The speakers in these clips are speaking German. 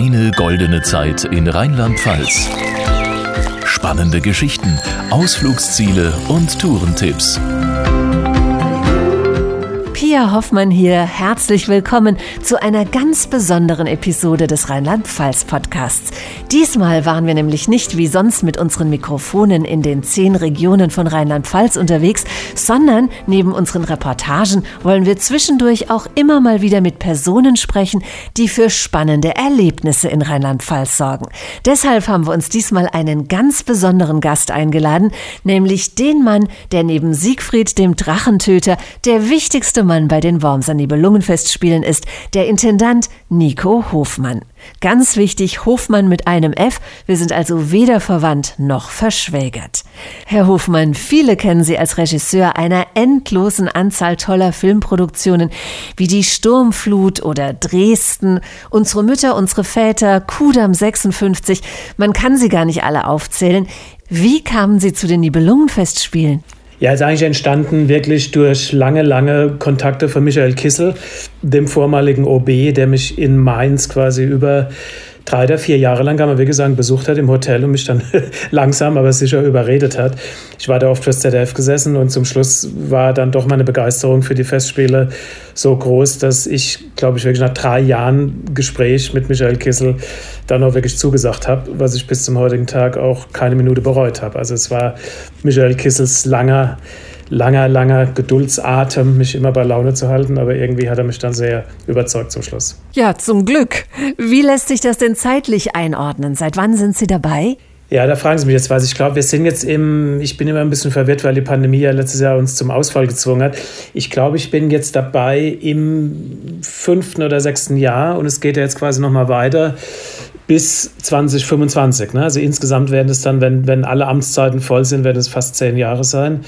Deine goldene Zeit in Rheinland-Pfalz. Spannende Geschichten, Ausflugsziele und Tourentipps. Pia Hoffmann hier. Herzlich willkommen zu einer ganz besonderen Episode des Rheinland-Pfalz-Podcasts. Diesmal waren wir nämlich nicht wie sonst mit unseren Mikrofonen in den zehn Regionen von Rheinland-Pfalz unterwegs, sondern neben unseren Reportagen wollen wir zwischendurch auch immer mal wieder mit Personen sprechen, die für spannende Erlebnisse in Rheinland-Pfalz sorgen. Deshalb haben wir uns diesmal einen ganz besonderen Gast eingeladen, nämlich den Mann, der neben Siegfried dem Drachentöter der wichtigste Mann bei den Wormser Nibelungenfestspielen ist, der Intendant Nico Hofmann. Ganz wichtig, Hofmann mit einem F. Wir sind also weder verwandt noch verschwägert. Herr Hofmann, viele kennen Sie als Regisseur einer endlosen Anzahl toller Filmproduktionen wie Die Sturmflut oder Dresden, Unsere Mütter, unsere Väter, Kudam 56. Man kann sie gar nicht alle aufzählen. Wie kamen Sie zu den Nibelungenfestspielen? Ja, ist eigentlich entstanden wirklich durch lange, lange Kontakte von Michael Kissel, dem vormaligen OB, der mich in Mainz quasi über drei oder vier Jahre lang, kann man wirklich sagen, besucht hat im Hotel und mich dann langsam, aber sicher überredet hat. Ich war da oft fürs ZDF gesessen und zum Schluss war dann doch meine Begeisterung für die Festspiele so groß, dass ich, glaube ich, wirklich nach drei Jahren Gespräch mit Michael Kissel dann auch wirklich zugesagt habe, was ich bis zum heutigen Tag auch keine Minute bereut habe. Also es war Michael Kissels langer langer, langer Geduldsatem, mich immer bei Laune zu halten, aber irgendwie hat er mich dann sehr überzeugt zum Schluss. Ja, zum Glück. Wie lässt sich das denn zeitlich einordnen? Seit wann sind Sie dabei? Ja, da fragen Sie mich jetzt was. Ich glaube, wir sind jetzt im, ich bin immer ein bisschen verwirrt, weil die Pandemie ja letztes Jahr uns zum Ausfall gezwungen hat. Ich glaube, ich bin jetzt dabei im fünften oder sechsten Jahr und es geht ja jetzt quasi nochmal weiter bis 2025. Ne? Also insgesamt werden es dann, wenn, wenn alle Amtszeiten voll sind, werden es fast zehn Jahre sein.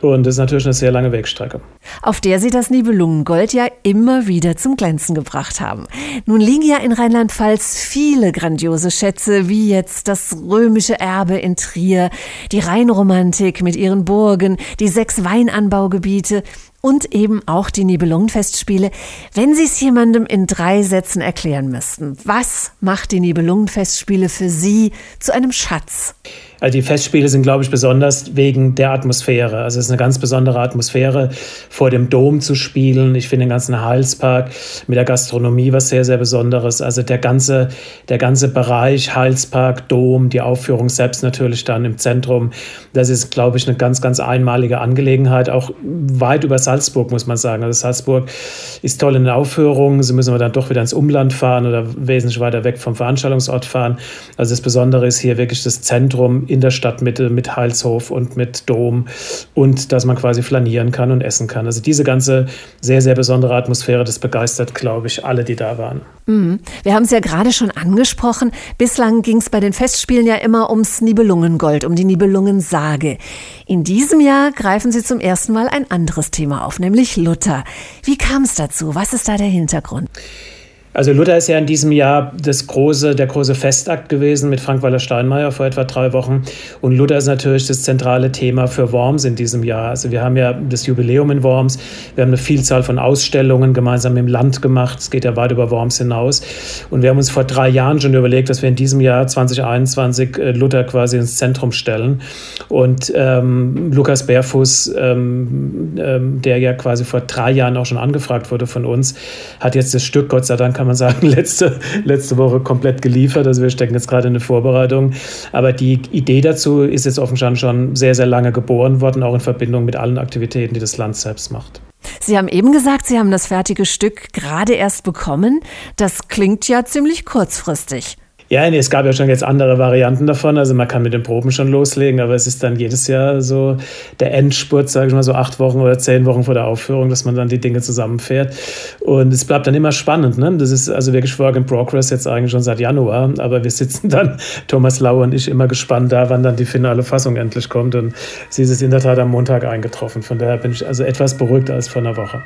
Und das ist natürlich eine sehr lange Wegstrecke. Auf der Sie das Nibelungengold ja immer wieder zum Glänzen gebracht haben. Nun liegen ja in Rheinland-Pfalz viele grandiose Schätze, wie jetzt das römische Erbe in Trier, die Rheinromantik mit ihren Burgen, die sechs Weinanbaugebiete und eben auch die Nibelungenfestspiele. Wenn Sie es jemandem in drei Sätzen erklären müssten, was macht die Nibelungenfestspiele für Sie zu einem Schatz? Also die Festspiele sind, glaube ich, besonders wegen der Atmosphäre. Also es ist eine ganz besondere Atmosphäre, vor dem Dom zu spielen. Ich finde den ganzen Heilspark mit der Gastronomie was sehr, sehr Besonderes. Also der ganze, der ganze Bereich, Heilspark, Dom, die Aufführung selbst natürlich dann im Zentrum, das ist, glaube ich, eine ganz, ganz einmalige Angelegenheit. Auch weit über Salzburg, muss man sagen. Also Salzburg ist toll in der Aufführung. Sie müssen aber dann doch wieder ins Umland fahren oder wesentlich weiter weg vom Veranstaltungsort fahren. Also das Besondere ist hier wirklich das Zentrum in der Stadtmitte mit Heilshof und mit Dom und dass man quasi flanieren kann und essen kann. Also diese ganze sehr, sehr besondere Atmosphäre, das begeistert, glaube ich, alle, die da waren. Mhm. Wir haben es ja gerade schon angesprochen. Bislang ging es bei den Festspielen ja immer ums Nibelungengold, um die Nibelungensage. In diesem Jahr greifen Sie zum ersten Mal ein anderes Thema auf, nämlich Luther. Wie kam es dazu? Was ist da der Hintergrund? Also Luther ist ja in diesem Jahr das große, der große Festakt gewesen mit Frank-Walter Steinmeier vor etwa drei Wochen. Und Luther ist natürlich das zentrale Thema für Worms in diesem Jahr. Also wir haben ja das Jubiläum in Worms. Wir haben eine Vielzahl von Ausstellungen gemeinsam im Land gemacht. Es geht ja weit über Worms hinaus. Und wir haben uns vor drei Jahren schon überlegt, dass wir in diesem Jahr 2021 äh, Luther quasi ins Zentrum stellen. Und ähm, Lukas Bärfuß, ähm, ähm, der ja quasi vor drei Jahren auch schon angefragt wurde von uns, hat jetzt das Stück, Gott sei Dank, kann man sagen, letzte, letzte Woche komplett geliefert. Also wir stecken jetzt gerade in der Vorbereitung. Aber die Idee dazu ist jetzt offensichtlich schon sehr, sehr lange geboren worden, auch in Verbindung mit allen Aktivitäten, die das Land selbst macht. Sie haben eben gesagt, Sie haben das fertige Stück gerade erst bekommen. Das klingt ja ziemlich kurzfristig. Ja, nee, es gab ja schon jetzt andere Varianten davon. Also man kann mit den Proben schon loslegen, aber es ist dann jedes Jahr so der Endspurt, sage ich mal, so acht Wochen oder zehn Wochen vor der Aufführung, dass man dann die Dinge zusammenfährt. Und es bleibt dann immer spannend. Ne? Das ist also wirklich Work in Progress jetzt eigentlich schon seit Januar. Aber wir sitzen dann, Thomas Lauer und ich, immer gespannt da, wann dann die finale Fassung endlich kommt. Und sie ist es in der Tat am Montag eingetroffen. Von daher bin ich also etwas beruhigter als vor einer Woche.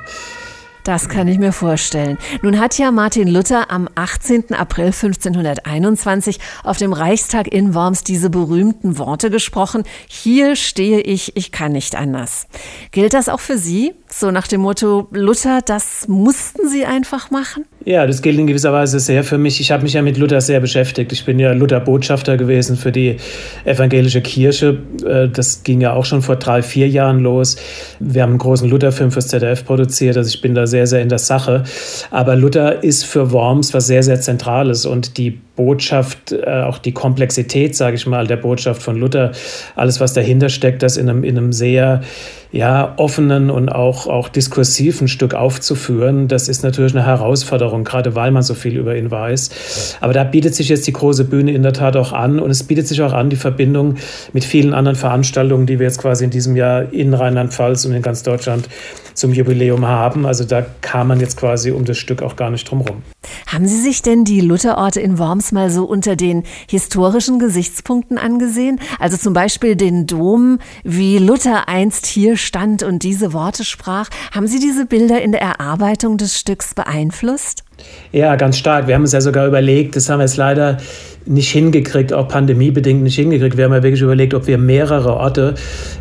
Das kann ich mir vorstellen. Nun hat ja Martin Luther am 18. April 1521 auf dem Reichstag in Worms diese berühmten Worte gesprochen. Hier stehe ich, ich kann nicht anders. Gilt das auch für Sie? So nach dem Motto, Luther, das mussten Sie einfach machen? Ja, das gilt in gewisser Weise sehr für mich. Ich habe mich ja mit Luther sehr beschäftigt. Ich bin ja Luther-Botschafter gewesen für die evangelische Kirche. Äh, das ging ja auch schon vor drei, vier Jahren los. Wir haben einen großen Luther-Film fürs ZDF produziert. Also ich bin da sehr, sehr in der Sache. Aber Luther ist für Worms was sehr, sehr Zentrales. Und die Botschaft, äh, auch die Komplexität, sage ich mal, der Botschaft von Luther, alles, was dahinter steckt, das in einem, in einem sehr ja, offenen und auch, auch diskursiven Stück aufzuführen, das ist natürlich eine Herausforderung, gerade weil man so viel über ihn weiß. Aber da bietet sich jetzt die große Bühne in der Tat auch an und es bietet sich auch an, die Verbindung mit vielen anderen Veranstaltungen, die wir jetzt quasi in diesem Jahr in Rheinland-Pfalz und in ganz Deutschland zum Jubiläum haben. Also da kam man jetzt quasi um das Stück auch gar nicht drum rum. Haben Sie sich denn die Lutherorte in Worms mal so unter den historischen Gesichtspunkten angesehen? Also zum Beispiel den Dom, wie Luther einst hier stand und diese Worte sprach. Haben Sie diese Bilder in der Erarbeitung des Stücks beeinflusst? Ja, ganz stark. Wir haben uns ja sogar überlegt, das haben wir jetzt leider nicht hingekriegt, auch pandemiebedingt nicht hingekriegt. Wir haben ja wirklich überlegt, ob wir mehrere Orte,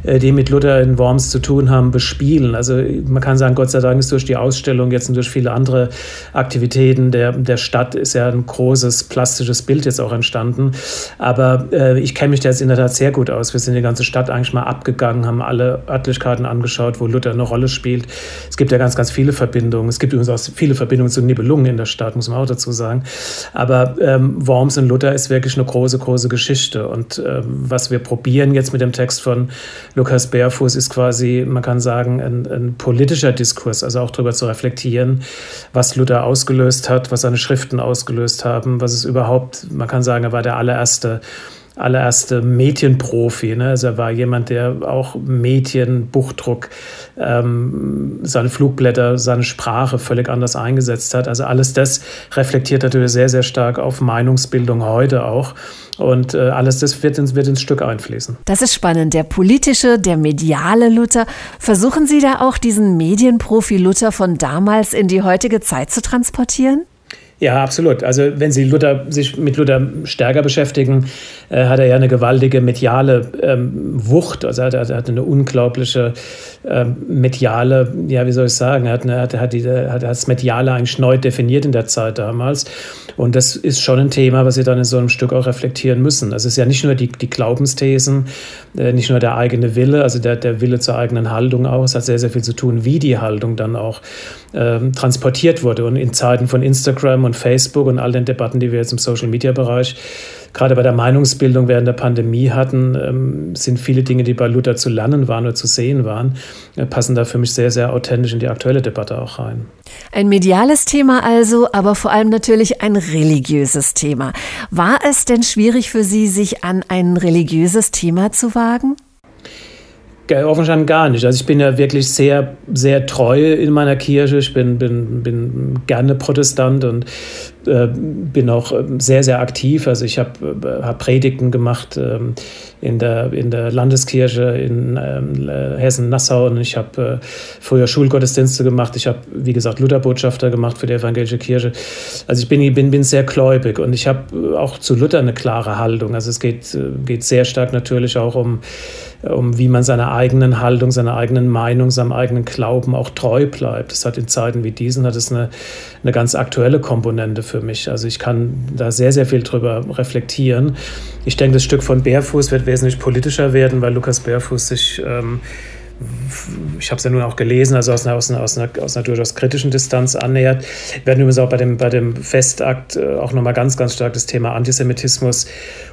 äh, die mit Luther in Worms zu tun haben, bespielen. Also man kann sagen, Gott sei Dank ist durch die Ausstellung jetzt und durch viele andere Aktivitäten der, der Stadt ist ja ein großes plastisches Bild jetzt auch entstanden. Aber äh, ich kenne mich da jetzt in der Tat sehr gut aus. Wir sind die ganze Stadt eigentlich mal abgegangen, haben alle Örtlichkeiten angeschaut, wo Luther eine Rolle spielt. Es gibt ja ganz, ganz viele Verbindungen. Es gibt übrigens auch viele Verbindungen zu Nibelungen in der Stadt, muss man auch dazu sagen. Aber ähm, Worms und Luther ist wirklich eine große, große Geschichte. Und äh, was wir probieren jetzt mit dem Text von Lukas Bärfuß ist quasi, man kann sagen, ein, ein politischer Diskurs, also auch darüber zu reflektieren, was Luther ausgelöst hat, was seine Schriften ausgelöst haben, was es überhaupt, man kann sagen, er war der allererste allererste Medienprofi. Ne? Also er war jemand, der auch Medien, Buchdruck, ähm, seine Flugblätter, seine Sprache völlig anders eingesetzt hat. Also alles das reflektiert natürlich sehr, sehr stark auf Meinungsbildung heute auch. Und äh, alles das wird ins, wird ins Stück einfließen. Das ist spannend. Der politische, der mediale Luther. Versuchen Sie da auch diesen Medienprofi Luther von damals in die heutige Zeit zu transportieren? Ja, absolut. Also wenn Sie Luther, sich mit Luther stärker beschäftigen, äh, hat er ja eine gewaltige mediale ähm, Wucht. Also er hat, hat eine unglaubliche ähm, mediale, ja, wie soll ich sagen, er hat, eine, hat, hat, die, hat das Mediale eigentlich neu definiert in der Zeit damals. Und das ist schon ein Thema, was Sie dann in so einem Stück auch reflektieren müssen. Also es ist ja nicht nur die, die Glaubensthesen, äh, nicht nur der eigene Wille, also der, der Wille zur eigenen Haltung auch. Es hat sehr, sehr viel zu tun, wie die Haltung dann auch ähm, transportiert wurde. Und in Zeiten von Instagram und und Facebook und all den Debatten, die wir jetzt im Social-Media-Bereich gerade bei der Meinungsbildung während der Pandemie hatten, ähm, sind viele Dinge, die bei Luther zu lernen waren oder zu sehen waren, äh, passen da für mich sehr, sehr authentisch in die aktuelle Debatte auch rein. Ein mediales Thema also, aber vor allem natürlich ein religiöses Thema. War es denn schwierig für Sie, sich an ein religiöses Thema zu wagen? Offenstand gar nicht. Also ich bin ja wirklich sehr, sehr treu in meiner Kirche. Ich bin, bin, bin gerne Protestant und bin auch ähm, sehr, sehr aktiv. Also ich habe äh, hab Predigten gemacht ähm, in, der, in der Landeskirche in ähm, Hessen-Nassau und ich habe äh, früher Schulgottesdienste gemacht. Ich habe, wie gesagt, Lutherbotschafter gemacht für die evangelische Kirche. Also ich bin, bin, bin sehr gläubig und ich habe auch zu Luther eine klare Haltung. Also es geht, geht sehr stark natürlich auch um, um, wie man seiner eigenen Haltung, seiner eigenen Meinung, seinem eigenen Glauben auch treu bleibt. Das hat in Zeiten wie diesen hat es eine, eine ganz aktuelle Komponente für mich. Also ich kann da sehr, sehr viel drüber reflektieren. Ich denke, das Stück von Bärfuß wird wesentlich politischer werden, weil Lukas Bärfuß sich ähm, ich habe es ja nun auch gelesen, also aus einer, aus, einer, aus, einer, aus einer durchaus kritischen Distanz annähert. Wir werden übrigens auch bei dem, bei dem Festakt äh, auch nochmal ganz, ganz stark das Thema Antisemitismus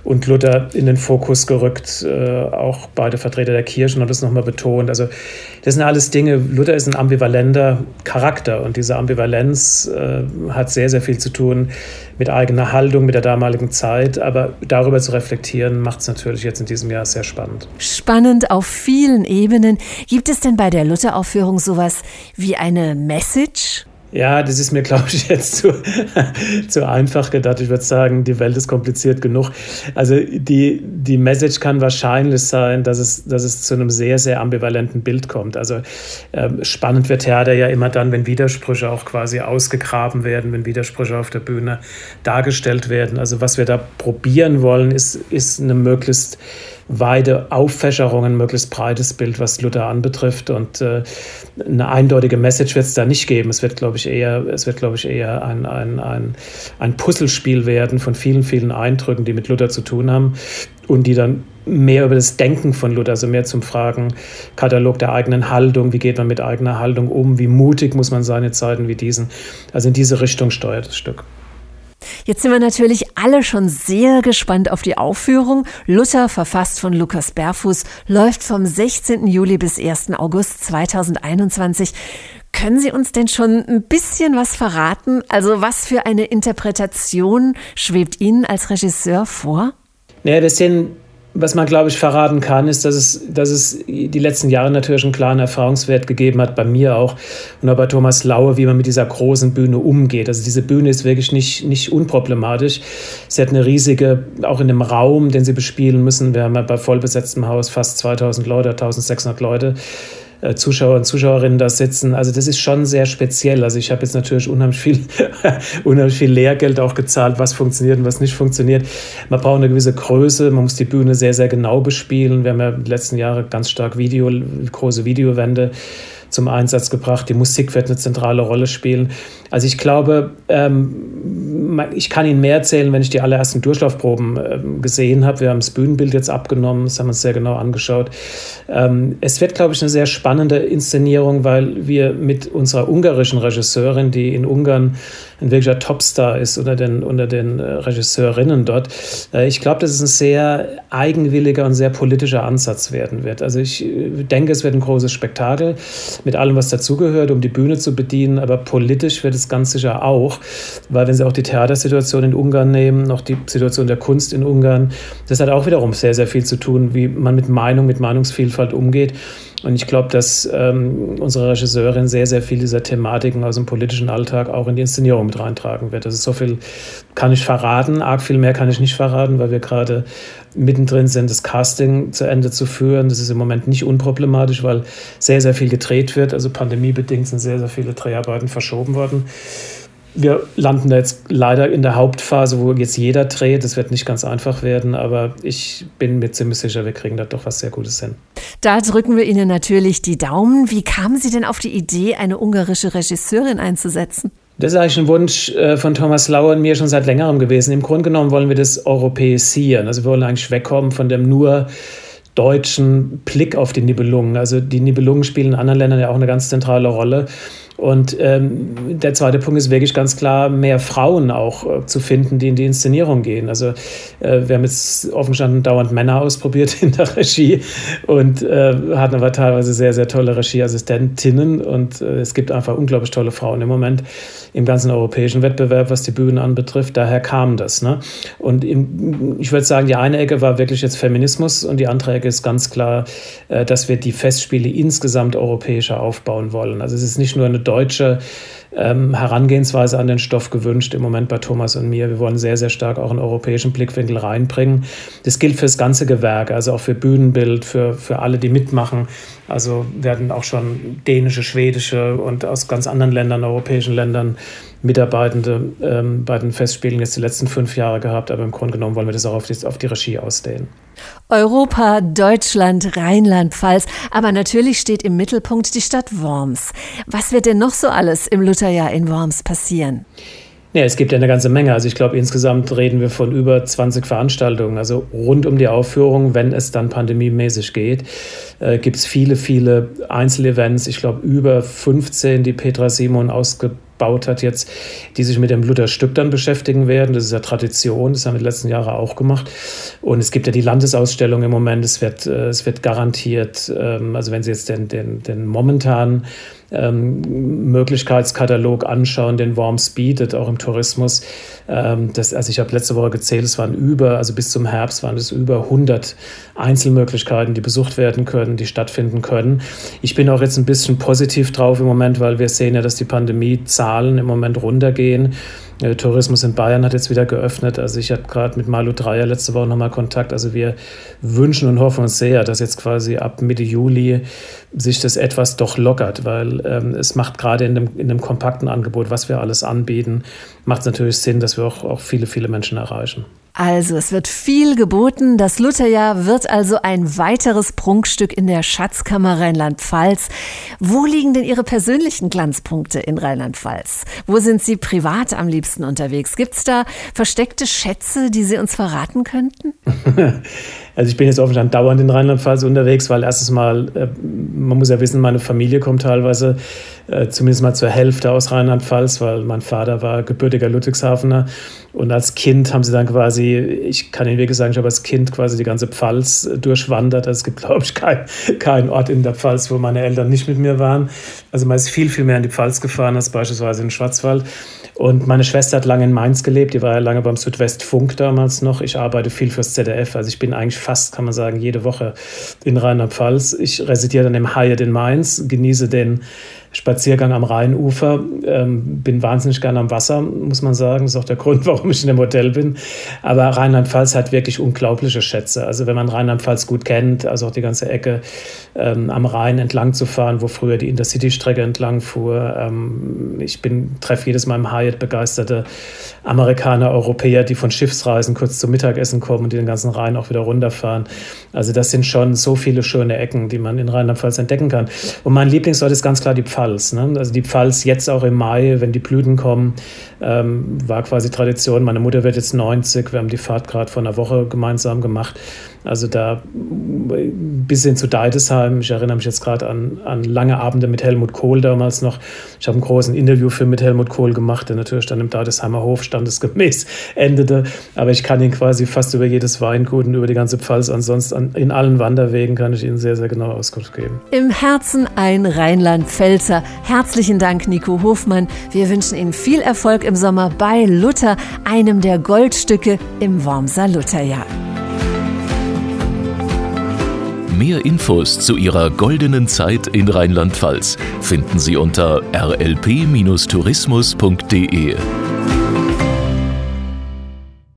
und Luther in den Fokus gerückt. Äh, auch beide Vertreter der Kirchen haben das nochmal betont. Also das sind alles Dinge, Luther ist ein ambivalenter Charakter und diese Ambivalenz äh, hat sehr, sehr viel zu tun mit eigener Haltung, mit der damaligen Zeit. Aber darüber zu reflektieren, macht es natürlich jetzt in diesem Jahr sehr spannend. Spannend auf vielen Ebenen. Gibt es denn bei der Lutheraufführung sowas wie eine Message? Ja, das ist mir, glaube ich, jetzt zu, zu einfach gedacht. Ich würde sagen, die Welt ist kompliziert genug. Also die, die Message kann wahrscheinlich sein, dass es, dass es zu einem sehr, sehr ambivalenten Bild kommt. Also ähm, spannend wird Theater ja immer dann, wenn Widersprüche auch quasi ausgegraben werden, wenn Widersprüche auf der Bühne dargestellt werden. Also was wir da probieren wollen, ist, ist eine möglichst weite Auffächerung, ein möglichst breites Bild, was Luther anbetrifft. Und äh, eine eindeutige Message wird es da nicht geben. Es wird, glaube ich, eher, es wird, glaube ich, eher ein, ein, ein, ein Puzzlespiel werden von vielen, vielen Eindrücken, die mit Luther zu tun haben und die dann mehr über das Denken von Luther, also mehr zum Fragenkatalog der eigenen Haltung, wie geht man mit eigener Haltung um, wie mutig muss man sein in Zeiten wie diesen. Also in diese Richtung steuert das Stück. Jetzt sind wir natürlich alle schon sehr gespannt auf die Aufführung. Luther, verfasst von Lukas Berfuß, läuft vom 16. Juli bis 1. August 2021. Können Sie uns denn schon ein bisschen was verraten? Also was für eine Interpretation schwebt Ihnen als Regisseur vor? Naja, das sind was man, glaube ich, verraten kann, ist, dass es, dass es die letzten Jahre natürlich einen klaren Erfahrungswert gegeben hat, bei mir auch und auch bei Thomas Laue, wie man mit dieser großen Bühne umgeht. Also diese Bühne ist wirklich nicht, nicht unproblematisch. Sie hat eine riesige, auch in dem Raum, den sie bespielen müssen, wir haben ja bei vollbesetztem Haus fast 2000 Leute, 1600 Leute, Zuschauer und Zuschauerinnen da sitzen. Also das ist schon sehr speziell. Also ich habe jetzt natürlich unheimlich viel, unheimlich viel Lehrgeld auch gezahlt, was funktioniert und was nicht funktioniert. Man braucht eine gewisse Größe, man muss die Bühne sehr, sehr genau bespielen. Wir haben ja in den letzten Jahren ganz stark Video, große Videowände zum Einsatz gebracht. Die Musik wird eine zentrale Rolle spielen. Also ich glaube, ähm, ich kann Ihnen mehr erzählen, wenn ich die allerersten Durchlaufproben ähm, gesehen habe. Wir haben das Bühnenbild jetzt abgenommen, das haben wir uns sehr genau angeschaut. Ähm, es wird, glaube ich, eine sehr spannende Inszenierung, weil wir mit unserer ungarischen Regisseurin, die in Ungarn ein wirklicher Topstar ist unter den, unter den äh, Regisseurinnen dort, äh, ich glaube, dass es ein sehr eigenwilliger und sehr politischer Ansatz werden wird. Also ich äh, denke, es wird ein großes Spektakel mit allem, was dazugehört, um die Bühne zu bedienen, aber politisch wird es ganz sicher auch, weil wenn Sie auch die Theatersituation in Ungarn nehmen, noch die Situation der Kunst in Ungarn, das hat auch wiederum sehr, sehr viel zu tun, wie man mit Meinung, mit Meinungsvielfalt umgeht. Und ich glaube, dass ähm, unsere Regisseurin sehr, sehr viel dieser Thematiken aus dem politischen Alltag auch in die Inszenierung mit reintragen wird. Also so viel kann ich verraten, arg viel mehr kann ich nicht verraten, weil wir gerade mittendrin sind, das Casting zu Ende zu führen. Das ist im Moment nicht unproblematisch, weil sehr, sehr viel gedreht wird. Also pandemiebedingt sind sehr, sehr viele Dreharbeiten verschoben worden wir landen da jetzt leider in der Hauptphase, wo jetzt jeder dreht. Das wird nicht ganz einfach werden, aber ich bin mir ziemlich sicher, wir kriegen da doch was sehr Gutes hin. Da drücken wir Ihnen natürlich die Daumen. Wie kamen Sie denn auf die Idee, eine ungarische Regisseurin einzusetzen? Das ist eigentlich ein Wunsch äh, von Thomas Lauer und mir schon seit längerem gewesen. Im Grunde genommen wollen wir das europäisieren. Also wir wollen eigentlich wegkommen von dem nur deutschen Blick auf die Nibelungen. Also die Nibelungen spielen in anderen Ländern ja auch eine ganz zentrale Rolle. Und ähm, der zweite Punkt ist wirklich ganz klar, mehr Frauen auch äh, zu finden, die in die Inszenierung gehen. Also äh, wir haben jetzt offen dauernd Männer ausprobiert in der Regie und äh, hatten aber teilweise sehr, sehr tolle Regieassistentinnen und äh, es gibt einfach unglaublich tolle Frauen im Moment im ganzen europäischen Wettbewerb, was die Bühnen anbetrifft. Daher kam das. Ne? Und im, ich würde sagen, die eine Ecke war wirklich jetzt Feminismus und die andere Ecke ist ganz klar, äh, dass wir die Festspiele insgesamt europäischer aufbauen wollen. Also es ist nicht nur eine deutsche ähm, Herangehensweise an den Stoff gewünscht, im Moment bei Thomas und mir. Wir wollen sehr, sehr stark auch einen europäischen Blickwinkel reinbringen. Das gilt für das ganze Gewerk, also auch für Bühnenbild, für, für alle, die mitmachen. Also werden auch schon dänische, schwedische und aus ganz anderen Ländern, europäischen Ländern Mitarbeitende ähm, bei den Festspielen jetzt die letzten fünf Jahre gehabt, aber im Grunde genommen wollen wir das auch auf die, auf die Regie ausdehnen. Europa, Deutschland, Rheinland-Pfalz, aber natürlich steht im Mittelpunkt die Stadt Worms. Was wird denn noch so alles im Lutherjahr in Worms passieren? Ja, es gibt ja eine ganze Menge. Also ich glaube, insgesamt reden wir von über 20 Veranstaltungen. Also rund um die Aufführung, wenn es dann pandemiemäßig geht, äh, gibt es viele, viele Einzelevents. Ich glaube, über 15, die Petra Simon ausgebaut hat jetzt, die sich mit dem Lutherstück dann beschäftigen werden. Das ist ja Tradition, das haben wir die letzten Jahre auch gemacht. Und es gibt ja die Landesausstellung im Moment, es wird, äh, es wird garantiert, ähm, also wenn Sie jetzt den, den, den momentanen ähm, Möglichkeitskatalog anschauen, den Worms bietet, auch im Tourismus. Ähm, das, also ich habe letzte Woche gezählt, es waren über, also bis zum Herbst waren es über 100 Einzelmöglichkeiten, die besucht werden können, die stattfinden können. Ich bin auch jetzt ein bisschen positiv drauf im Moment, weil wir sehen ja, dass die Pandemiezahlen im Moment runtergehen. Äh, Tourismus in Bayern hat jetzt wieder geöffnet. Also ich hatte gerade mit Malu Dreier letzte Woche nochmal Kontakt. Also wir wünschen und hoffen uns sehr, dass jetzt quasi ab Mitte Juli sich das etwas doch lockert, weil ähm, es macht gerade in dem, in dem kompakten Angebot, was wir alles anbieten, macht es natürlich Sinn, dass wir auch, auch viele, viele Menschen erreichen. Also, es wird viel geboten. Das Lutherjahr wird also ein weiteres Prunkstück in der Schatzkammer Rheinland-Pfalz. Wo liegen denn Ihre persönlichen Glanzpunkte in Rheinland-Pfalz? Wo sind Sie privat am liebsten unterwegs? Gibt es da versteckte Schätze, die Sie uns verraten könnten? Also ich bin jetzt offensichtlich dauernd in Rheinland-Pfalz unterwegs, weil erstens mal, äh, man muss ja wissen, meine Familie kommt teilweise äh, zumindest mal zur Hälfte aus Rheinland-Pfalz, weil mein Vater war gebürtiger Ludwigshafener. Und als Kind haben sie dann quasi, ich kann Ihnen wirklich sagen, ich habe als Kind quasi die ganze Pfalz durchwandert. Also es gibt, glaube ich, keinen kein Ort in der Pfalz, wo meine Eltern nicht mit mir waren. Also man ist viel, viel mehr in die Pfalz gefahren als beispielsweise in den Schwarzwald. Und meine Schwester hat lange in Mainz gelebt, die war ja lange beim Südwestfunk damals noch. Ich arbeite viel fürs ZDF, also ich bin eigentlich fast, kann man sagen, jede Woche in Rheinland-Pfalz. Ich residiere dann im Hyatt in Mainz, genieße den Spaziergang am Rheinufer. Ähm, bin wahnsinnig gerne am Wasser, muss man sagen. Das ist auch der Grund, warum ich in dem Hotel bin. Aber Rheinland-Pfalz hat wirklich unglaubliche Schätze. Also wenn man Rheinland-Pfalz gut kennt, also auch die ganze Ecke ähm, am Rhein entlang zu fahren, wo früher die Intercity-Strecke entlang fuhr. Ähm, ich bin treffe jedes Mal im Hyatt begeisterte Amerikaner, Europäer, die von Schiffsreisen kurz zum Mittagessen kommen und die den ganzen Rhein auch wieder runterfahren. Also das sind schon so viele schöne Ecken, die man in Rheinland-Pfalz entdecken kann. Und mein Lieblingsort ist ganz klar die Pfalz. Pfalz. Ne? Also die Pfalz jetzt auch im Mai, wenn die Blüten kommen, ähm, war quasi Tradition. Meine Mutter wird jetzt 90, wir haben die Fahrt gerade vor einer Woche gemeinsam gemacht. Also da bis hin zu Deidesheim. Ich erinnere mich jetzt gerade an, an lange Abende mit Helmut Kohl damals noch. Ich habe einen großen Interviewfilm mit Helmut Kohl gemacht, der natürlich dann im Deidesheimer Hof standesgemäß endete. Aber ich kann ihn quasi fast über jedes Weingut und über die ganze Pfalz ansonsten in allen Wanderwegen kann ich Ihnen sehr, sehr genau Auskunft geben. Im Herzen ein Rheinland-Pfälzer. Herzlichen Dank, Nico Hofmann. Wir wünschen Ihnen viel Erfolg im Sommer bei Luther, einem der Goldstücke im Wormser Lutherjahr. Mehr Infos zu Ihrer goldenen Zeit in Rheinland-Pfalz finden Sie unter rlp-tourismus.de.